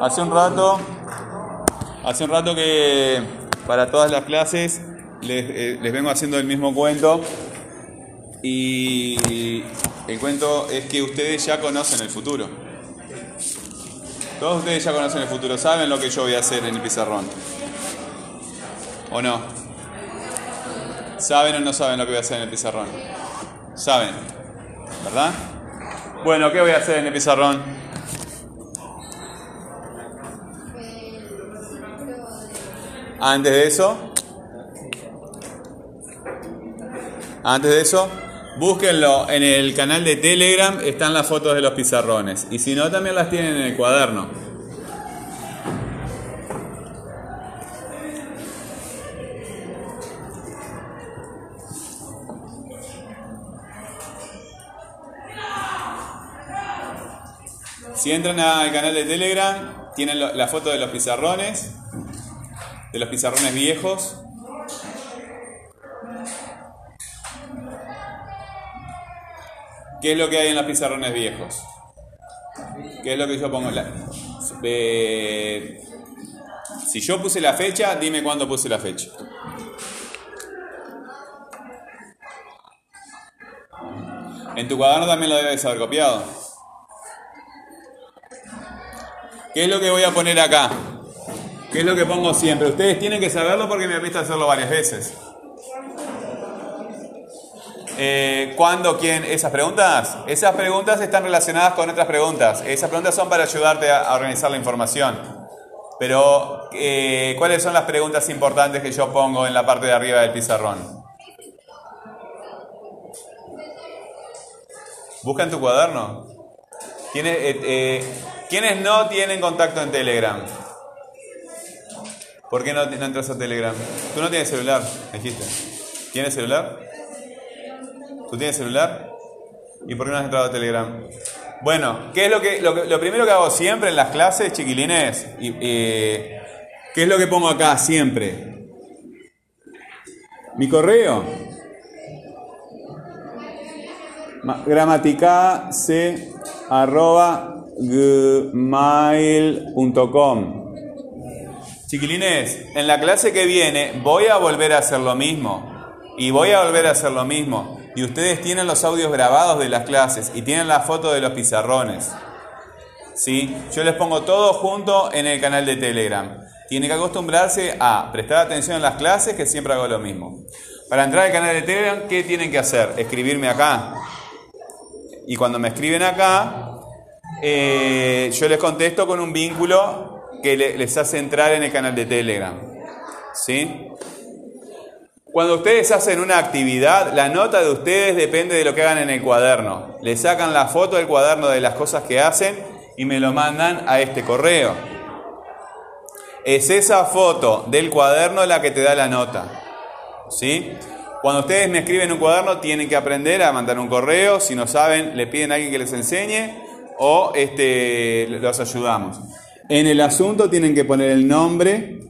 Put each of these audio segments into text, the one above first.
Hace un rato, hace un rato que para todas las clases les, eh, les vengo haciendo el mismo cuento y el cuento es que ustedes ya conocen el futuro. Todos ustedes ya conocen el futuro, saben lo que yo voy a hacer en el pizarrón. ¿O no? ¿Saben o no saben lo que voy a hacer en el pizarrón? Saben, ¿verdad? Bueno, ¿qué voy a hacer en el pizarrón? Antes de eso, antes de eso, búsquenlo en el canal de Telegram, están las fotos de los pizarrones. Y si no, también las tienen en el cuaderno. Si entran al canal de Telegram, tienen la foto de los pizarrones, de los pizarrones viejos. ¿Qué es lo que hay en los pizarrones viejos? ¿Qué es lo que yo pongo? La- si yo puse la fecha, dime cuándo puse la fecha. En tu cuaderno también lo debes haber copiado. ¿Qué es lo que voy a poner acá? ¿Qué es lo que pongo siempre? Ustedes tienen que saberlo porque me han visto hacerlo varias veces. Eh, ¿Cuándo? ¿Quién? Esas preguntas. Esas preguntas están relacionadas con otras preguntas. Esas preguntas son para ayudarte a, a organizar la información. Pero, eh, ¿cuáles son las preguntas importantes que yo pongo en la parte de arriba del pizarrón? Busca en tu cuaderno. ¿Quiénes, eh, eh, ¿quiénes no tienen contacto en Telegram? ¿Por qué no, entras a Telegram? Tú no tienes celular, dijiste. ¿Tienes celular? ¿Tú tienes celular? ¿Y por qué no has entrado a Telegram? Bueno, ¿qué es lo que lo, lo primero que hago siempre en las clases, chiquilines? Eh, ¿Qué es lo que pongo acá siempre? Mi correo. Ma- Gramaticase arroba gmail.com Chiquilines, en la clase que viene voy a volver a hacer lo mismo. Y voy a volver a hacer lo mismo. Y ustedes tienen los audios grabados de las clases y tienen la foto de los pizarrones. ¿Sí? Yo les pongo todo junto en el canal de Telegram. Tienen que acostumbrarse a prestar atención en las clases, que siempre hago lo mismo. Para entrar al canal de Telegram, ¿qué tienen que hacer? Escribirme acá. Y cuando me escriben acá, eh, yo les contesto con un vínculo que le- les hace entrar en el canal de Telegram. ¿Sí? Cuando ustedes hacen una actividad, la nota de ustedes depende de lo que hagan en el cuaderno. Le sacan la foto del cuaderno de las cosas que hacen y me lo mandan a este correo. Es esa foto del cuaderno la que te da la nota. ¿Sí? Cuando ustedes me escriben un cuaderno, tienen que aprender a mandar un correo. Si no saben, le piden a alguien que les enseñe o este, los ayudamos. En el asunto tienen que poner el nombre,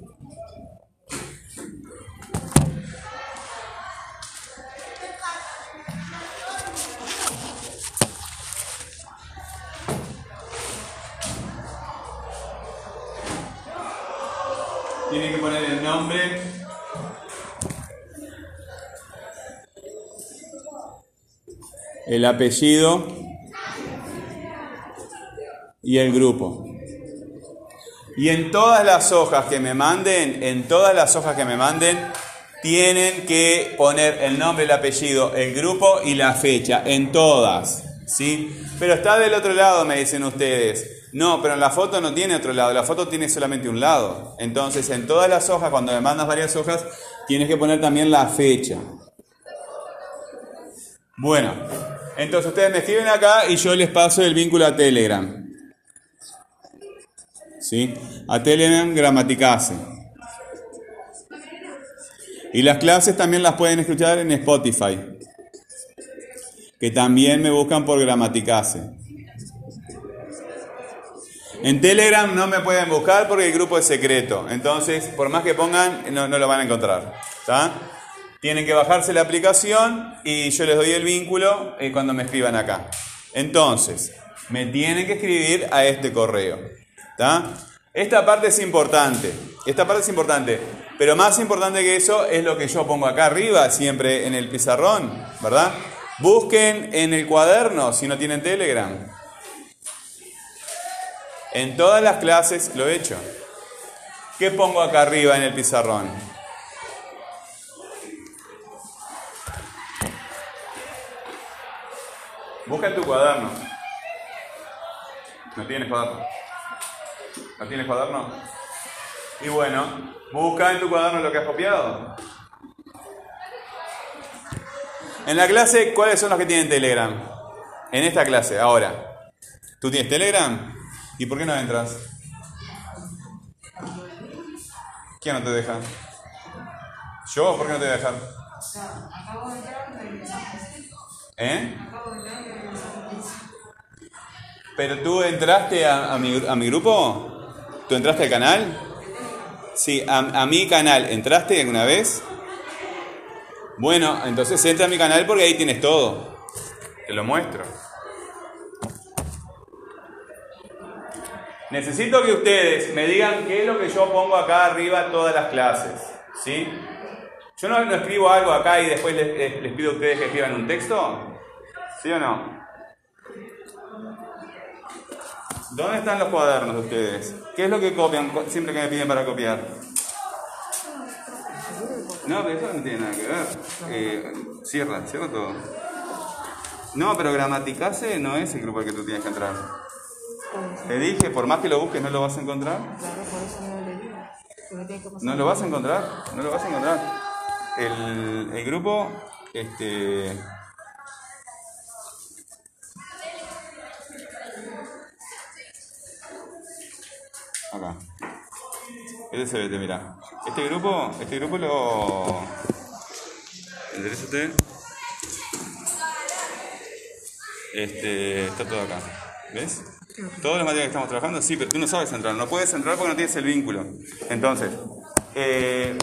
Tienen que poner el nombre. El apellido. Y el grupo. Y en todas las hojas que me manden, en todas las hojas que me manden, tienen que poner el nombre, el apellido, el grupo y la fecha. En todas. ¿Sí? Pero está del otro lado, me dicen ustedes. No, pero en la foto no tiene otro lado, la foto tiene solamente un lado. Entonces, en todas las hojas, cuando me mandas varias hojas, tienes que poner también la fecha. Bueno, entonces ustedes me escriben acá y yo les paso el vínculo a Telegram. ¿Sí? A Telegram Gramaticase. Y las clases también las pueden escuchar en Spotify. Que también me buscan por Gramaticase. En Telegram no me pueden buscar porque el grupo es secreto. Entonces, por más que pongan, no, no lo van a encontrar. Tienen que bajarse la aplicación y yo les doy el vínculo eh, cuando me escriban acá. Entonces, me tienen que escribir a este correo. Esta parte es importante, esta parte es importante, pero más importante que eso es lo que yo pongo acá arriba, siempre en el pizarrón, ¿verdad? Busquen en el cuaderno si no tienen Telegram. En todas las clases lo he hecho. ¿Qué pongo acá arriba en el pizarrón? Busca en tu cuaderno. ¿No tienes cuaderno? ¿No tienes cuaderno? Y bueno, busca en tu cuaderno lo que has copiado. En la clase, ¿cuáles son los que tienen Telegram? En esta clase, ahora. ¿Tú tienes Telegram? ¿Y por qué no entras? ¿Quién no te deja? ¿Yo? ¿Por qué no te voy a dejar? ¿Eh? ¿Pero tú entraste a, mi, a mi grupo? ¿Tú entraste al canal? Sí, a, mi canal. ¿Entraste alguna vez? Bueno, entonces entra a mi canal porque ahí tienes todo. Te lo muestro. Necesito que ustedes me digan qué es lo que yo pongo acá arriba todas las clases. ¿Sí? Yo no, escribo algo acá y después les, pido a ustedes que escriban un texto. ¿Sí o no? ¿Dónde están los cuadernos de ustedes? ¿Qué es lo que copian siempre que me piden para copiar? No, pero eso no tiene nada que ver. Eh, cierra, cierra todo. No, pero Gramaticase no es el grupo al que tú tienes que entrar. Te dije, por más que lo busques, no lo vas a encontrar. Claro, por eso no lo leí. No lo vas a encontrar, no lo vas a encontrar. El, el grupo, este. Acá. Este se ve, mira. Este grupo, este grupo lo. Enderezate. Este. Está todo acá. ¿Ves? Todos los materiales que estamos trabajando, sí, pero tú no sabes entrar. No puedes entrar porque no tienes el vínculo. Entonces, eh,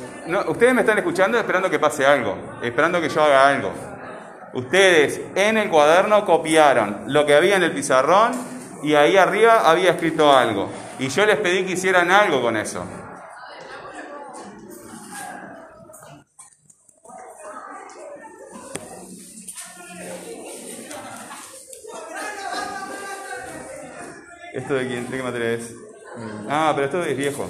ustedes me están escuchando esperando que pase algo, esperando que yo haga algo. Ustedes en el cuaderno copiaron lo que había en el pizarrón y ahí arriba había escrito algo. Y yo les pedí que hicieran algo con eso. ¿Esto de, quién, de qué materia es? Ah, pero esto es viejo.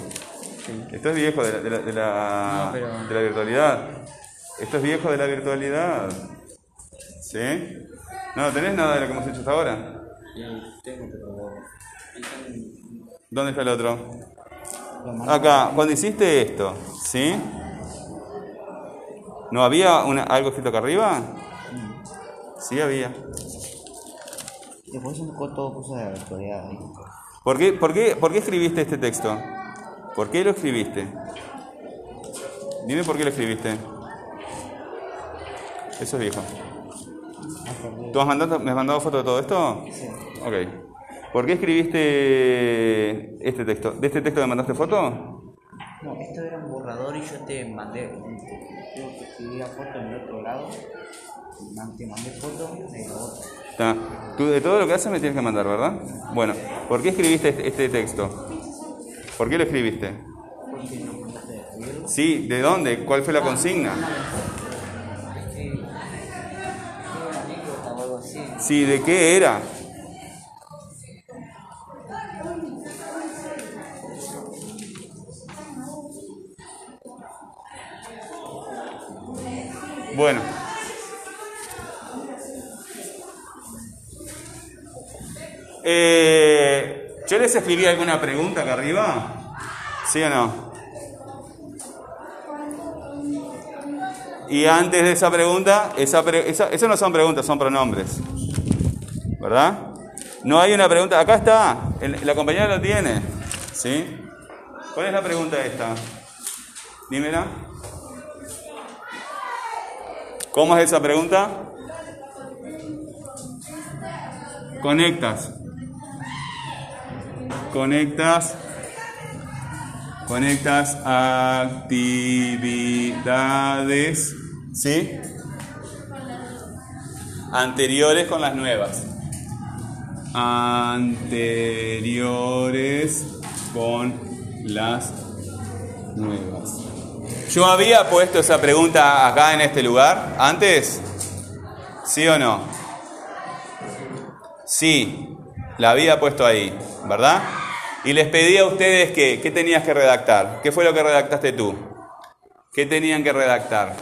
Esto es viejo de la, de la, de la, de la virtualidad. Esto es viejo de la virtualidad. ¿Sí? No, ¿tenés nada de lo que hemos hecho hasta ahora? ¿Dónde está el otro? Acá, cuando hiciste esto, ¿sí? ¿No había una, algo escrito acá arriba? Sí había. Después todo cosas de. ¿Por qué, por, qué, ¿Por qué escribiste este texto? ¿Por qué lo escribiste? Dime por qué lo escribiste. Eso es viejo. ¿Tú has mandado, me has mandado foto de todo esto? Sí. Ok. ¿Por qué escribiste este texto? ¿De este texto me mandaste foto? No, esto era un borrador y yo te mandé. Yo que escribía foto en el otro lado. Te mandé foto de otro. Está. Tú de todo lo que haces me tienes que mandar, ¿verdad? Bueno, ¿por qué escribiste este, este texto? ¿Por qué lo escribiste? Porque no mandaste de escribirlo. Sí, ¿de dónde? ¿Cuál fue la consigna? Algo así. Sí, ¿de qué era? Bueno. Eh, ¿Yo les escribí alguna pregunta acá arriba? ¿Sí o no? Y antes de esa pregunta, esa, pre- esa, eso no son preguntas, son pronombres. ¿Verdad? No hay una pregunta. Acá está. la compañera lo tiene. ¿Sí? ¿Cuál es la pregunta esta? Dímela. ¿Cómo es esa pregunta? Conectas. Conectas. Conectas actividades. ¿Sí? Anteriores con las nuevas. Anteriores con las nuevas. Yo había puesto esa pregunta acá en este lugar antes. ¿Sí o no? Sí, la había puesto ahí, ¿verdad? Y les pedí a ustedes que, ¿qué tenías que redactar? ¿Qué fue lo que redactaste tú? ¿Qué tenían que redactar?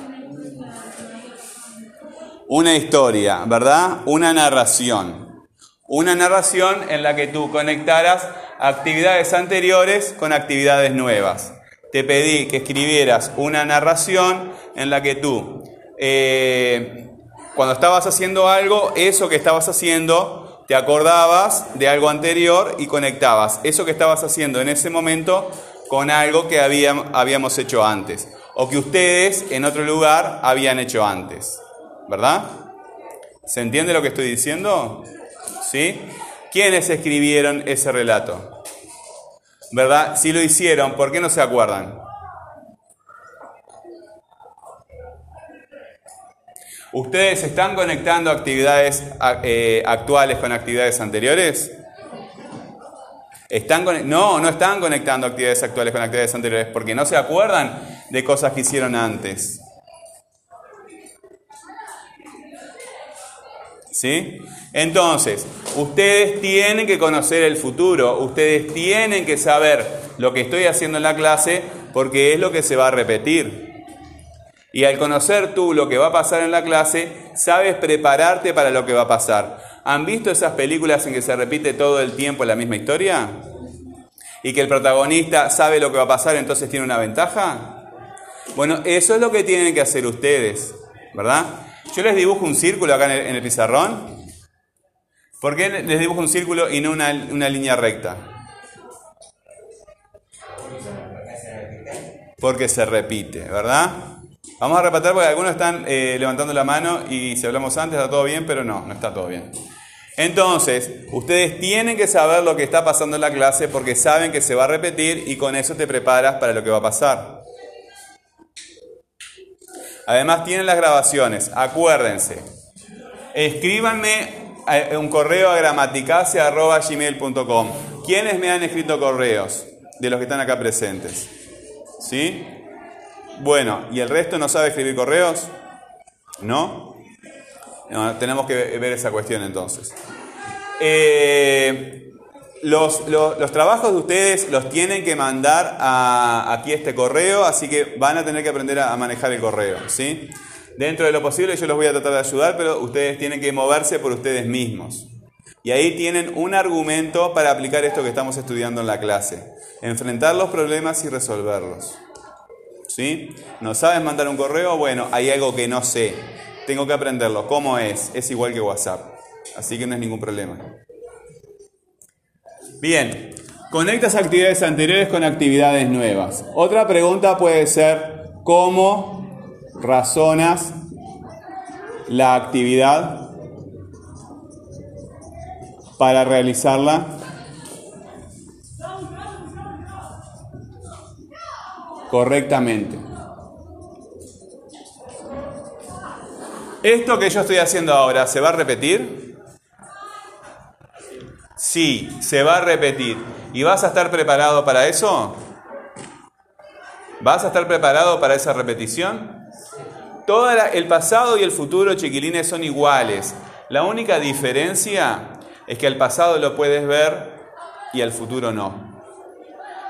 Una historia, ¿verdad? Una narración. Una narración en la que tú conectaras actividades anteriores con actividades nuevas. Te pedí que escribieras una narración en la que tú, eh, cuando estabas haciendo algo, eso que estabas haciendo, te acordabas de algo anterior y conectabas eso que estabas haciendo en ese momento con algo que habíamos hecho antes o que ustedes en otro lugar habían hecho antes. ¿Verdad? ¿Se entiende lo que estoy diciendo? ¿Sí? ¿Quiénes escribieron ese relato? ¿Verdad? Si lo hicieron, ¿por qué no se acuerdan? ¿Ustedes están conectando actividades eh, actuales con actividades anteriores? ¿Están no, no están conectando actividades actuales con actividades anteriores porque no se acuerdan de cosas que hicieron antes. ¿Sí? Entonces, ustedes tienen que conocer el futuro, ustedes tienen que saber lo que estoy haciendo en la clase porque es lo que se va a repetir. Y al conocer tú lo que va a pasar en la clase, sabes prepararte para lo que va a pasar. ¿Han visto esas películas en que se repite todo el tiempo la misma historia? Y que el protagonista sabe lo que va a pasar, entonces tiene una ventaja. Bueno, eso es lo que tienen que hacer ustedes, ¿verdad? Yo les dibujo un círculo acá en el, pizarrón. ¿Por qué les dibujo un círculo y no una, línea recta? Porque se repite, ¿verdad? Vamos a repetir porque algunos están eh, levantando la mano y si hablamos antes está todo bien, pero no, no está todo bien. Entonces, ustedes tienen que saber lo que está pasando en la clase porque saben que se va a repetir y con eso te preparas para lo que va a pasar. Además tienen las grabaciones. Acuérdense. Escríbanme eh, un correo a gramaticase.gmail.com. ¿Quiénes me han escrito correos? De los que están acá presentes. ¿Sí? Bueno, ¿y el resto no sabe escribir correos? ¿No? tenemos que ver esa cuestión entonces. Eh, los, trabajos de ustedes los tienen que mandar a, aquí este correo, así que van a tener que aprender a, manejar el correo, ¿sí? Dentro de lo posible yo los voy a tratar de ayudar, pero ustedes tienen que moverse por ustedes mismos. Y ahí tienen un argumento para aplicar esto que estamos estudiando en la clase. Enfrentar los problemas y resolverlos. ¿Sí? ¿No sabes mandar un correo? Bueno, hay algo que no sé. Tengo que aprenderlo. ¿Cómo es? Es igual que WhatsApp. Así que no es ningún problema. Bien, conectas actividades anteriores con actividades nuevas. Otra pregunta puede ser, ¿cómo razonas la actividad para realizarla? correctamente. ¿Esto que yo estoy haciendo ahora se va a repetir? Sí, se va a repetir. ¿Y vas a estar preparado para eso? ¿Vas a estar preparado para esa repetición? Todo el pasado y el futuro, chiquilines, son iguales. La única diferencia es que el pasado lo puedes ver y el futuro no.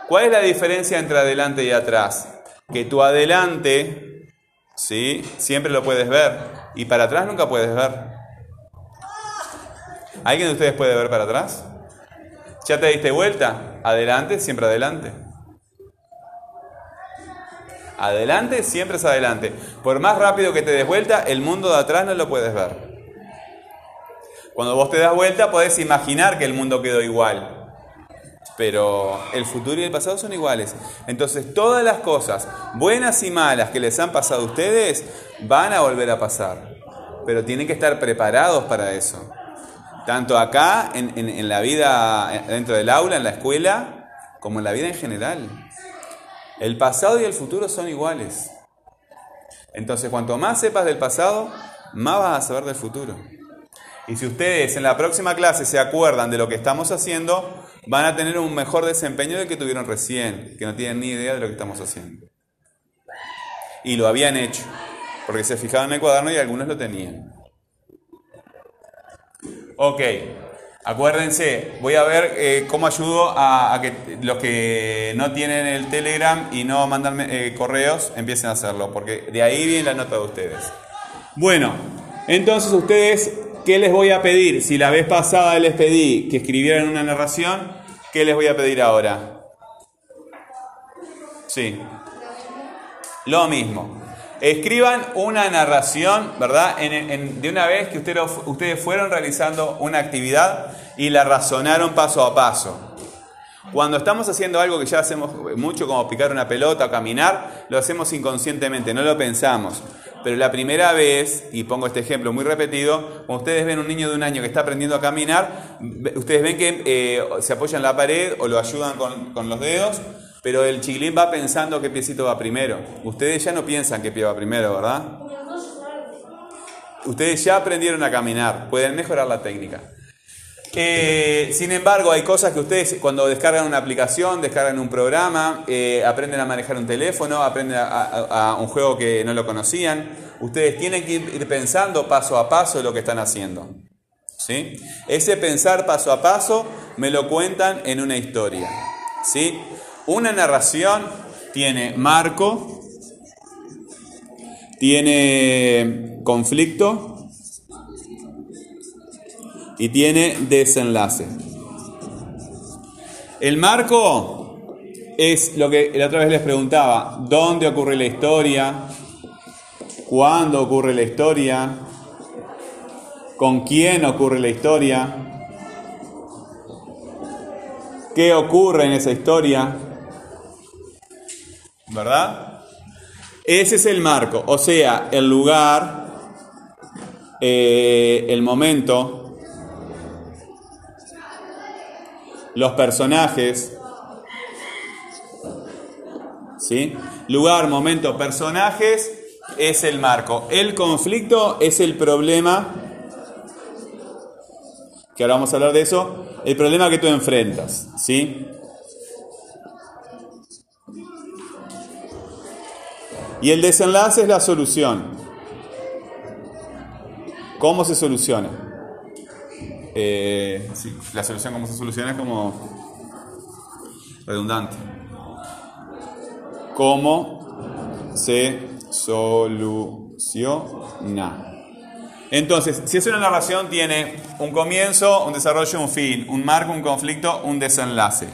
¿Cuál es la diferencia entre adelante y atrás? Que tu adelante, ¿sí? Siempre lo puedes ver y para atrás nunca puedes ver. ¿Alguien de ustedes puede ver para atrás? ¿Ya te diste vuelta? Adelante, siempre adelante. Adelante, siempre es adelante. Por más rápido que te des vuelta, el mundo de atrás no lo puedes ver. Cuando vos te das vuelta, podés imaginar que el mundo quedó igual. Pero el futuro y el pasado son iguales. Entonces, todas las cosas, buenas y malas, que les han pasado a ustedes, van a volver a pasar. Pero tienen que estar preparados para eso tanto acá, en, la vida dentro del aula, en la escuela, como en la vida en general. El pasado y el futuro son iguales. Entonces, cuanto más sepas del pasado, más vas a saber del futuro. Y si ustedes en la próxima clase se acuerdan de lo que estamos haciendo, van a tener un mejor desempeño del que tuvieron recién, que no tienen ni idea de lo que estamos haciendo. Y lo habían hecho, porque se fijaban en el cuaderno y algunos lo tenían. Ok, acuérdense, voy a ver eh, cómo ayudo a, que los que no tienen el Telegram y no mandan eh, correos empiecen a hacerlo, porque de ahí viene la nota de ustedes. Bueno, entonces ustedes, ¿qué les voy a pedir? Si la vez pasada les pedí que escribieran una narración, ¿qué les voy a pedir ahora? Sí. Lo mismo. Escriban una narración, ¿verdad? de una vez que ustedes, ustedes fueron realizando una actividad y la razonaron paso a paso. Cuando estamos haciendo algo que ya hacemos mucho, como picar una pelota o caminar, lo hacemos inconscientemente, no lo pensamos. Pero la primera vez, y pongo este ejemplo muy repetido, cuando ustedes ven un niño de un año que está aprendiendo a caminar, ustedes ven que eh, se apoya en la pared o lo ayudan con, los dedos, pero el chiquilín va pensando qué piecito va primero. Ustedes ya no piensan qué pie va primero, ¿verdad? Ustedes ya aprendieron a caminar, pueden mejorar la técnica. Eh, sin embargo, hay cosas que ustedes cuando descargan una aplicación, descargan un programa, eh, aprenden a manejar un teléfono, aprenden a, un juego que no lo conocían, ustedes tienen que ir pensando paso a paso lo que están haciendo. ¿sí? Ese pensar paso a paso me lo cuentan en una historia. ¿sí? Una narración tiene marco, tiene conflicto, y tiene desenlace. El marco es lo que la otra vez les preguntaba, ¿dónde ocurre la historia? ¿Cuándo ocurre la historia? ¿Con quién ocurre la historia? ¿Qué ocurre en esa historia? ¿Verdad? Ese es el marco, o sea, el lugar, eh, el momento, los personajes, ¿sí? Lugar, momento, personajes es el marco. El conflicto es el problema, que ahora vamos a hablar de eso, el problema que tú enfrentas, ¿sí? Y el desenlace es la solución. ¿Cómo se soluciona? Eh, la solución, cómo se soluciona, es como redundante. ¿Cómo se soluciona? Entonces, si es una narración, tiene un comienzo, un desarrollo, un fin, un marco, un conflicto, un desenlace.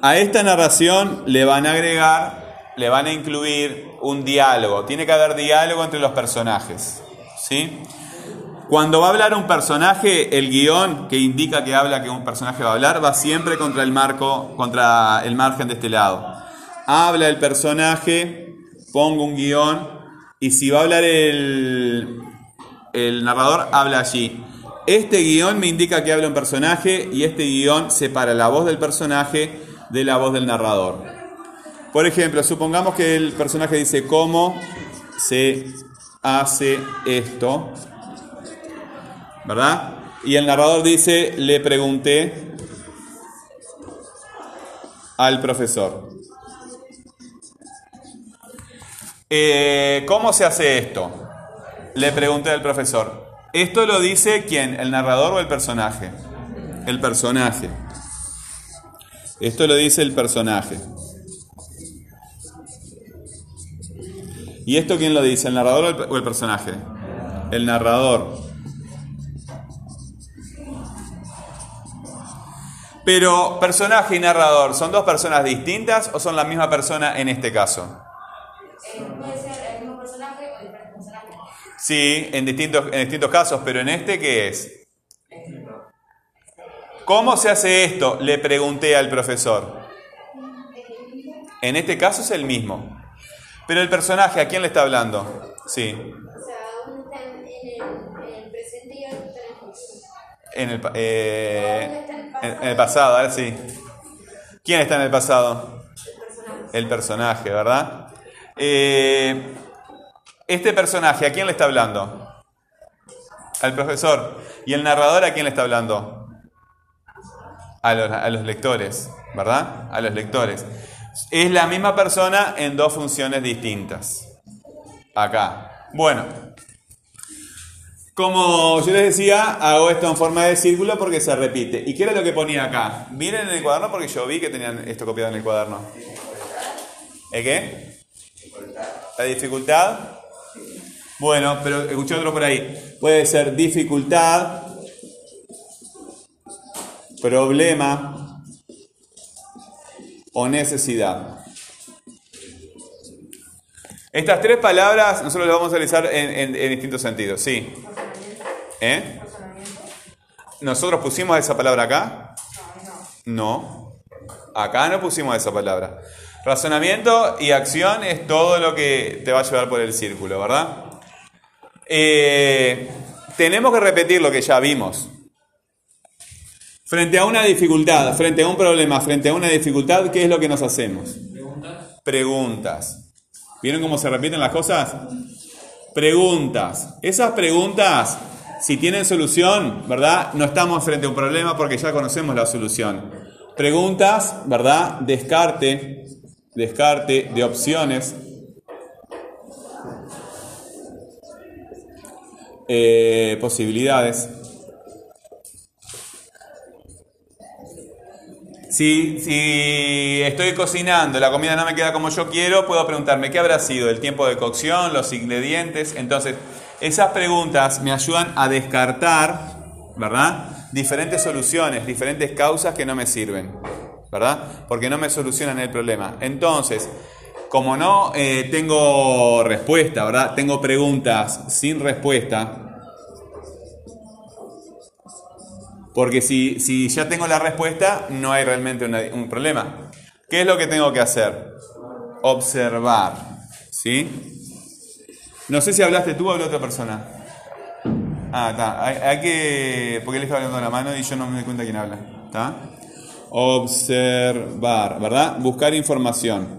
A esta narración le van a agregar, le van a incluir un diálogo. Tiene que haber diálogo entre los personajes. ¿Sí? Cuando va a hablar un personaje, el guion que indica que habla que un personaje va a hablar va siempre contra el marco, contra el margen de este lado. Habla el personaje, pongo un guion y si va a hablar el, el narrador, habla allí. Este guion me indica que habla un personaje y este guion separa la voz del personaje de la voz del narrador. Por ejemplo, supongamos que el personaje dice cómo se hace esto. ¿verdad? Y el narrador dice, le pregunté al profesor. Eh, ¿Cómo se hace esto? Le pregunté al profesor. ¿Esto lo dice quién? ¿El narrador o el personaje? El personaje. Esto lo dice el personaje. ¿Y esto quién lo dice? ¿El narrador o el personaje? El narrador. Pero personaje y narrador, ¿son dos personas distintas o son la misma persona en este caso? puede ser el mismo personaje o. Sí, en distintos, en distintos casos, pero en este, ¿qué es? ¿Cómo se hace esto? Le pregunté al profesor. En este caso es el mismo. Pero el personaje, ¿a quién le está hablando? Sí. O sea, uno está en el, presente y otro está en el futuro. En el, eh, en, el pasado, a ver si. ¿Quién está en el pasado? El personaje, ¿verdad? Eh, este personaje, ¿a quién le está hablando? Al profesor. ¿Y el narrador a quién le está hablando? a los, a los lectores, ¿verdad? A los lectores. Es la misma persona en dos funciones distintas. Acá. Bueno, como yo les decía, hago esto en forma de círculo porque se repite. ¿Y qué era lo que ponía acá? Miren en el cuaderno porque yo vi que tenían esto copiado en el cuaderno. ¿El qué? La dificultad. Bueno, pero escuché otro por ahí. Puede ser dificultad, problema o necesidad. Estas tres palabras nosotros las vamos a realizar en, en distintos sentidos, sí. ¿Eh? ¿Nosotros pusimos esa palabra acá? No. Acá no pusimos esa palabra. Razonamiento y acción es todo lo que te va a llevar por el círculo, ¿verdad? Eh, tenemos que repetir lo que ya vimos. Frente a una dificultad, frente a un problema, frente a una dificultad, ¿qué es lo que nos hacemos? Preguntas. Preguntas. ¿Vieron cómo se repiten las cosas? Preguntas. Esas preguntas, si tienen solución, ¿verdad? No estamos frente a un problema porque ya conocemos la solución. Preguntas, ¿verdad? Descarte, descarte de opciones. Eh, posibilidades. Si, si, estoy cocinando, la comida no me queda como yo quiero, puedo preguntarme qué habrá sido el tiempo de cocción, los ingredientes. Entonces, esas preguntas me ayudan a descartar, ¿verdad? Diferentes soluciones, diferentes causas que no me sirven, ¿verdad? Porque no me solucionan el problema. Entonces, como no eh, tengo respuesta, ¿verdad? Tengo preguntas sin respuesta, Porque si, si ya tengo la respuesta, no hay realmente un problema. ¿Qué es lo que tengo que hacer? Observar. ¿Sí? No sé si hablaste tú o habló otra persona. Ah, está. Hay, que. Porque él está hablando la mano y yo no me doy cuenta quién habla. ¿Está? Observar, ¿verdad? Buscar información.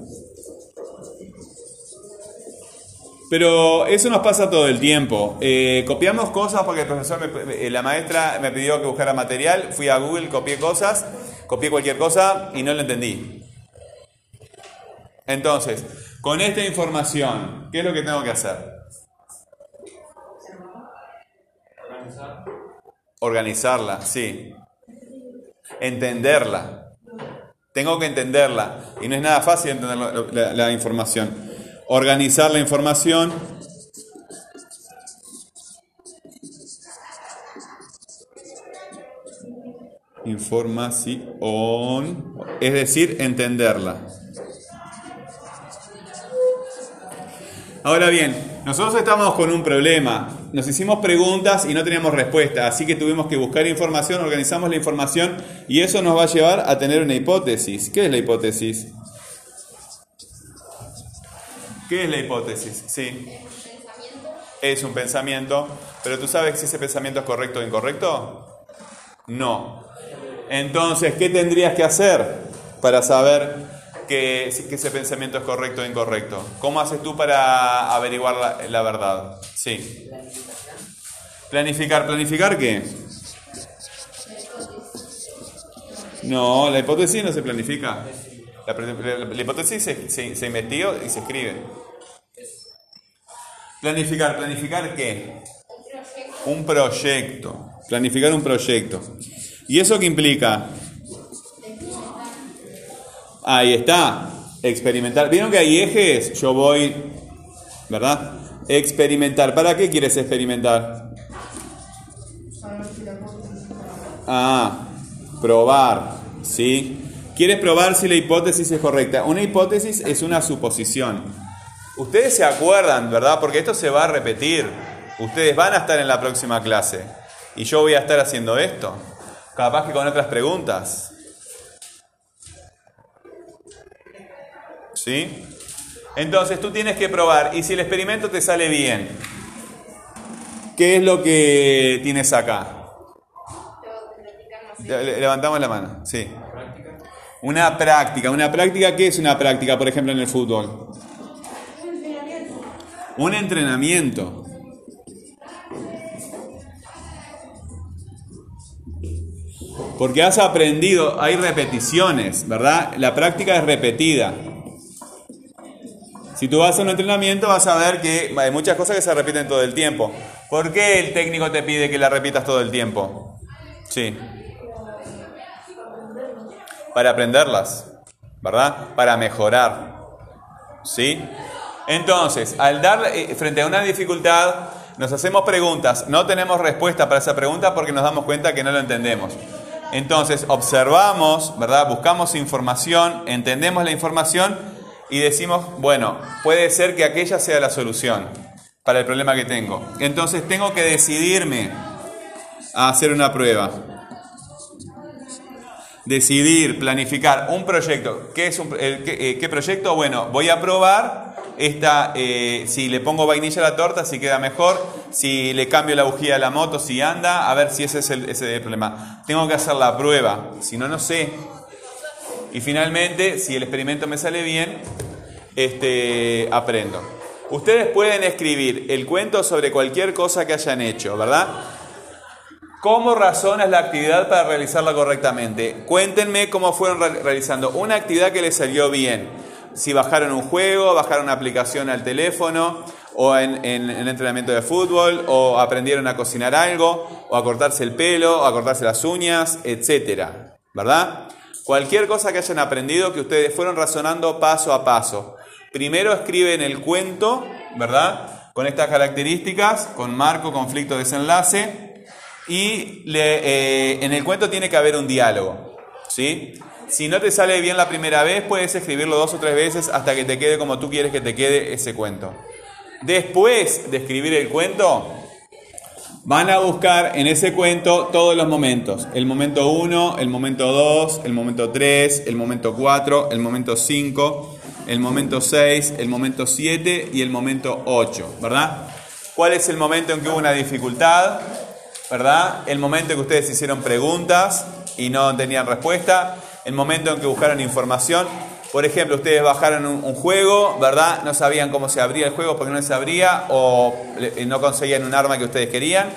Pero eso nos pasa todo el tiempo. Eh, copiamos cosas porque el profesor, eh, la maestra me pidió que buscara material, fui a Google, copié cosas, copié cualquier cosa y no lo entendí. Entonces, con esta información, ¿qué es lo que tengo que hacer? Organizarla, sí. Entenderla. Tengo que entenderla. Y no es nada fácil entender la información organizar la información, información, es decir, entenderla. Ahora bien, nosotros estamos con un problema. Nos hicimos preguntas y no teníamos respuesta, así que tuvimos que buscar información, organizamos la información y eso nos va a llevar a tener una hipótesis. ¿Qué es la hipótesis? ¿Qué es la hipótesis? Sí. Es un pensamiento, pero ¿tú sabes si ese pensamiento es correcto o incorrecto? No. Entonces, ¿qué tendrías que hacer para saber que, que ese pensamiento es correcto o incorrecto? ¿Cómo haces tú para averiguar la, la verdad? Sí. Planificar. ¿Planificar qué? No, la hipótesis no se planifica. La, hipótesis se, investiga y se escribe. Planificar, ¿planificar qué? Un proyecto. Planificar un proyecto. ¿Y eso qué implica? Ahí está. Experimentar. ¿Vieron que hay ejes? Yo voy, ¿verdad? Experimentar. ¿Para qué quieres experimentar? Ah, probar, ¿sí? Quieres probar si la hipótesis es correcta. Una hipótesis es una suposición. Ustedes se acuerdan, ¿verdad? Porque esto se va a repetir. Ustedes van a estar en la próxima clase. Y yo voy a estar haciendo esto. Capaz que con otras preguntas. ¿Sí? Entonces tú tienes que probar. Y si el experimento te sale bien, ¿qué es lo que tienes acá? Levantamos la mano. Sí. Una práctica. ¿Una práctica qué es una práctica, por ejemplo, en el fútbol? Un entrenamiento. Porque has aprendido, hay repeticiones, ¿verdad? La práctica es repetida. Si tú vas a un entrenamiento vas a ver que hay muchas cosas que se repiten todo el tiempo. ¿Por qué el técnico te pide que la repitas todo el tiempo? Sí. Para aprenderlas, ¿verdad? Para mejorar. ¿Sí? Entonces, al dar eh, frente a una dificultad, nos hacemos preguntas, no tenemos respuesta para esa pregunta porque nos damos cuenta que no lo entendemos. Entonces, observamos, ¿verdad? Buscamos información, entendemos la información y decimos, bueno, puede ser que aquella sea la solución para el problema que tengo. Entonces, tengo que decidirme a hacer una prueba. Decidir, planificar un proyecto. ¿Qué es un, qué, eh, qué proyecto? Bueno, voy a probar esta, eh, si le pongo vainilla a la torta, si queda mejor, si le cambio la bujía a la moto, si anda, a ver si ese es el, ese el problema. Tengo que hacer la prueba, si no, no sé. Y finalmente, si el experimento me sale bien, este, aprendo. Ustedes pueden escribir el cuento sobre cualquier cosa que hayan hecho, ¿verdad? ¿Cómo razonas la actividad para realizarla correctamente? Cuéntenme cómo fueron realizando una actividad que les salió bien si bajaron un juego, bajaron una aplicación al teléfono, o en, en, entrenamiento de fútbol, o aprendieron a cocinar algo, o a cortarse el pelo, o a cortarse las uñas, etcétera, ¿verdad? Cualquier cosa que hayan aprendido que ustedes fueron razonando paso a paso. Primero escriben el cuento, ¿verdad? Con estas características, con marco, conflicto, desenlace, y eh, en el cuento tiene que haber un diálogo, ¿sí? Si no te sale bien la primera vez, puedes escribirlo dos o tres veces hasta que te quede como tú quieres que te quede ese cuento. Después de escribir el cuento, van a buscar en ese cuento todos los momentos. El momento 1, el momento 2, el momento 3, el momento 4, el momento 5, el momento 6, el momento 7 y el momento 8, ¿verdad? ¿Cuál es el momento en que hubo una dificultad? ¿Verdad? El momento en que ustedes hicieron preguntas y no tenían respuesta el momento en que buscaron información. Por ejemplo, ustedes bajaron un, juego, ¿verdad? No sabían cómo se abría el juego porque no se abría o no conseguían un arma que ustedes querían.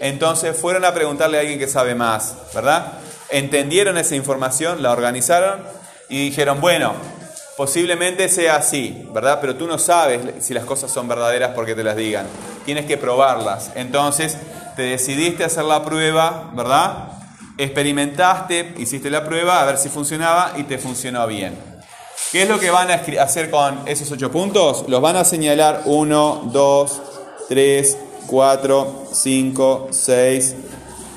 Entonces fueron a preguntarle a alguien que sabe más, ¿verdad? Entendieron esa información, la organizaron y dijeron, bueno, posiblemente sea así, ¿verdad? Pero tú no sabes si las cosas son verdaderas porque te las digan. Tienes que probarlas. Entonces te decidiste a hacer la prueba, ¿verdad? experimentaste, hiciste la prueba a ver si funcionaba y te funcionó bien. ¿Qué es lo que van a hacer con esos ocho puntos? Los van a señalar 1, 2, 3, 4, 5, 6,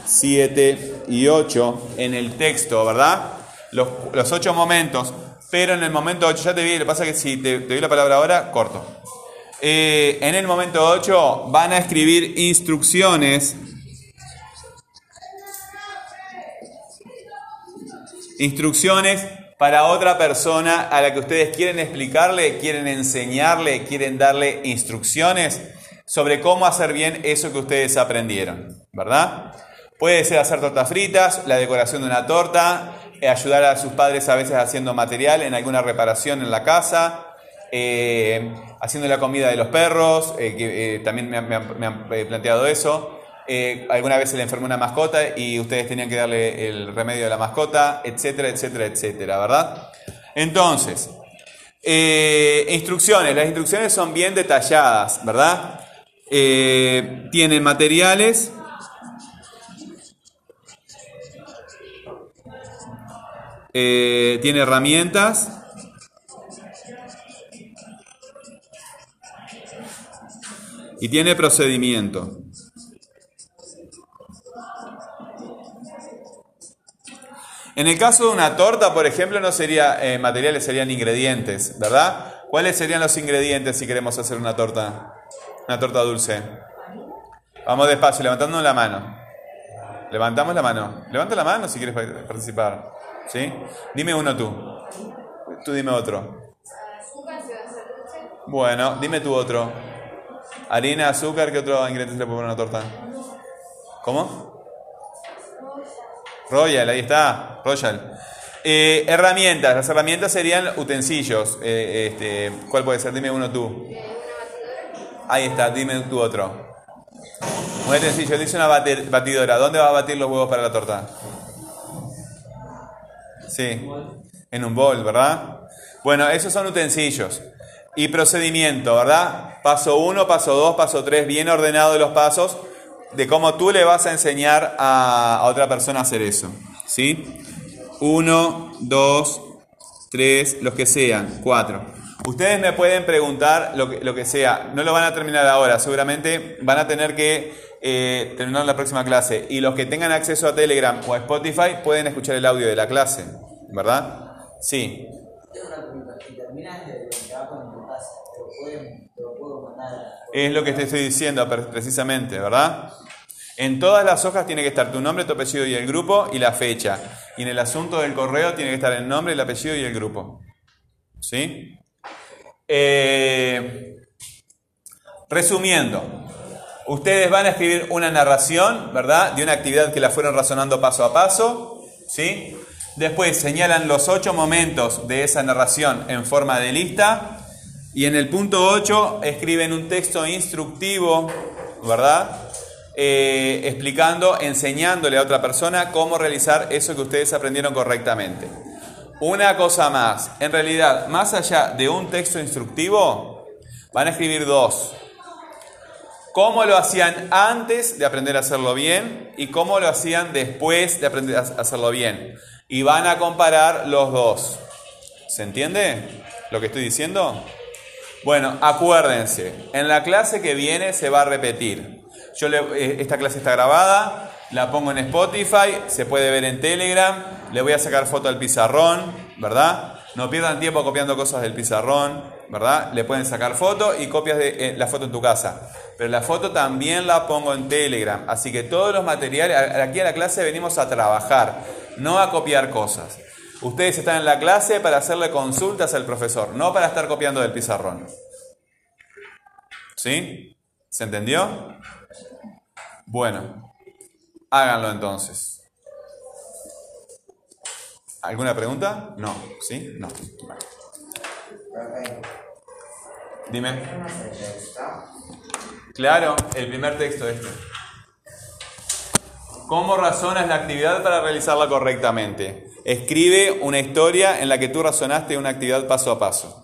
7 y 8 en el texto, ¿verdad? Los, los ocho momentos, pero en el momento 8, ya te vi, lo que pasa es que si te, te doy la palabra ahora, corto. Eh, en el momento 8 van a escribir instrucciones Instrucciones para otra persona a la que ustedes quieren explicarle, quieren enseñarle, quieren darle instrucciones sobre cómo hacer bien eso que ustedes aprendieron, ¿verdad? Puede ser hacer tortas fritas, la decoración de una torta, eh, ayudar a sus padres a veces haciendo material en alguna reparación en la casa, eh, haciendo la comida de los perros, eh, que también me han planteado eso. Eh, alguna vez se le enfermó una mascota y ustedes tenían que darle el remedio de la mascota, etcétera, etcétera, etcétera, ¿verdad? Entonces, eh, instrucciones. Las instrucciones son bien detalladas, ¿verdad? Eh, tienen materiales. tiene herramientas. Y tiene procedimiento. En el caso de una torta, por ejemplo, no sería eh, materiales, serían ingredientes, ¿verdad? ¿Cuáles serían los ingredientes si queremos hacer una torta? Una torta dulce. Vamos despacio, levantando la mano. Levantamos la mano. Levanta la mano si quieres participar. ¿Sí? Dime uno tú. Tú dime otro. Bueno, dime tú otro. Harina, azúcar, ¿qué otro ingrediente se le puede poner una torta? ¿Cómo? Royal, ahí está, Royal. Eh, herramientas, las herramientas serían utensilios. Eh, este, ¿Cuál puede ser? Dime uno tú. Ahí está, dime tú otro. Un utensilio, dice una batidora. ¿Dónde va a batir los huevos para la torta? Sí, en un bol, ¿verdad? Bueno, esos son utensilios. Y procedimiento, ¿verdad? Paso 1, paso 2, paso 3, bien ordenado los pasos de cómo tú le vas a enseñar a, a otra persona a hacer eso. ¿Sí? 1, 2, 3, los que sean, 4. Ustedes me pueden preguntar lo que, lo que sea, no lo van a terminar ahora, seguramente van a tener que eh, terminar la próxima clase. Y los que tengan acceso a Telegram o a Spotify pueden escuchar el audio de la clase, ¿verdad? Sí. Tengo una pregunta. Si Es lo que te estoy diciendo pre- precisamente, ¿verdad? En todas las hojas tiene que estar tu nombre, tu apellido y el grupo y la fecha. Y en el asunto del correo tiene que estar el nombre, el apellido y el grupo. ¿Sí? Eh, resumiendo, ustedes van a escribir una narración, ¿verdad? De una actividad que la fueron razonando paso a paso. ¿Sí? Después señalan los ocho momentos de esa narración en forma de lista. Y en el punto 8 escriben un texto instructivo, ¿verdad? Eh, explicando, enseñándole a otra persona cómo realizar eso que ustedes aprendieron correctamente. Una cosa más, en realidad, más allá de un texto instructivo, van a escribir dos. Cómo lo hacían antes de aprender a hacerlo bien y cómo lo hacían después de aprender a hacerlo bien. Y van a comparar los dos. ¿Se entiende lo que estoy diciendo? Bueno, acuérdense, en la clase que viene se va a repetir. Yo eh, esta clase está grabada, la pongo en Spotify, se puede ver en Telegram, le voy a sacar foto al pizarrón, ¿verdad? No pierdan tiempo copiando cosas del pizarrón, ¿verdad? Le pueden sacar foto y copias de eh, la foto en tu casa. Pero la foto también la pongo en Telegram, así que todos los materiales, aquí a la clase venimos a trabajar, no a copiar cosas. Ustedes están en la clase para hacerle consultas al profesor, no para estar copiando del pizarrón. ¿Sí? ¿Se entendió? Bueno, háganlo entonces. ¿Alguna pregunta? No. ¿Sí? No. Dime. Claro, el primer texto este. ¿Cómo razonas la actividad para realizarla correctamente? Escribe una historia en la que tú razonaste una actividad paso a paso.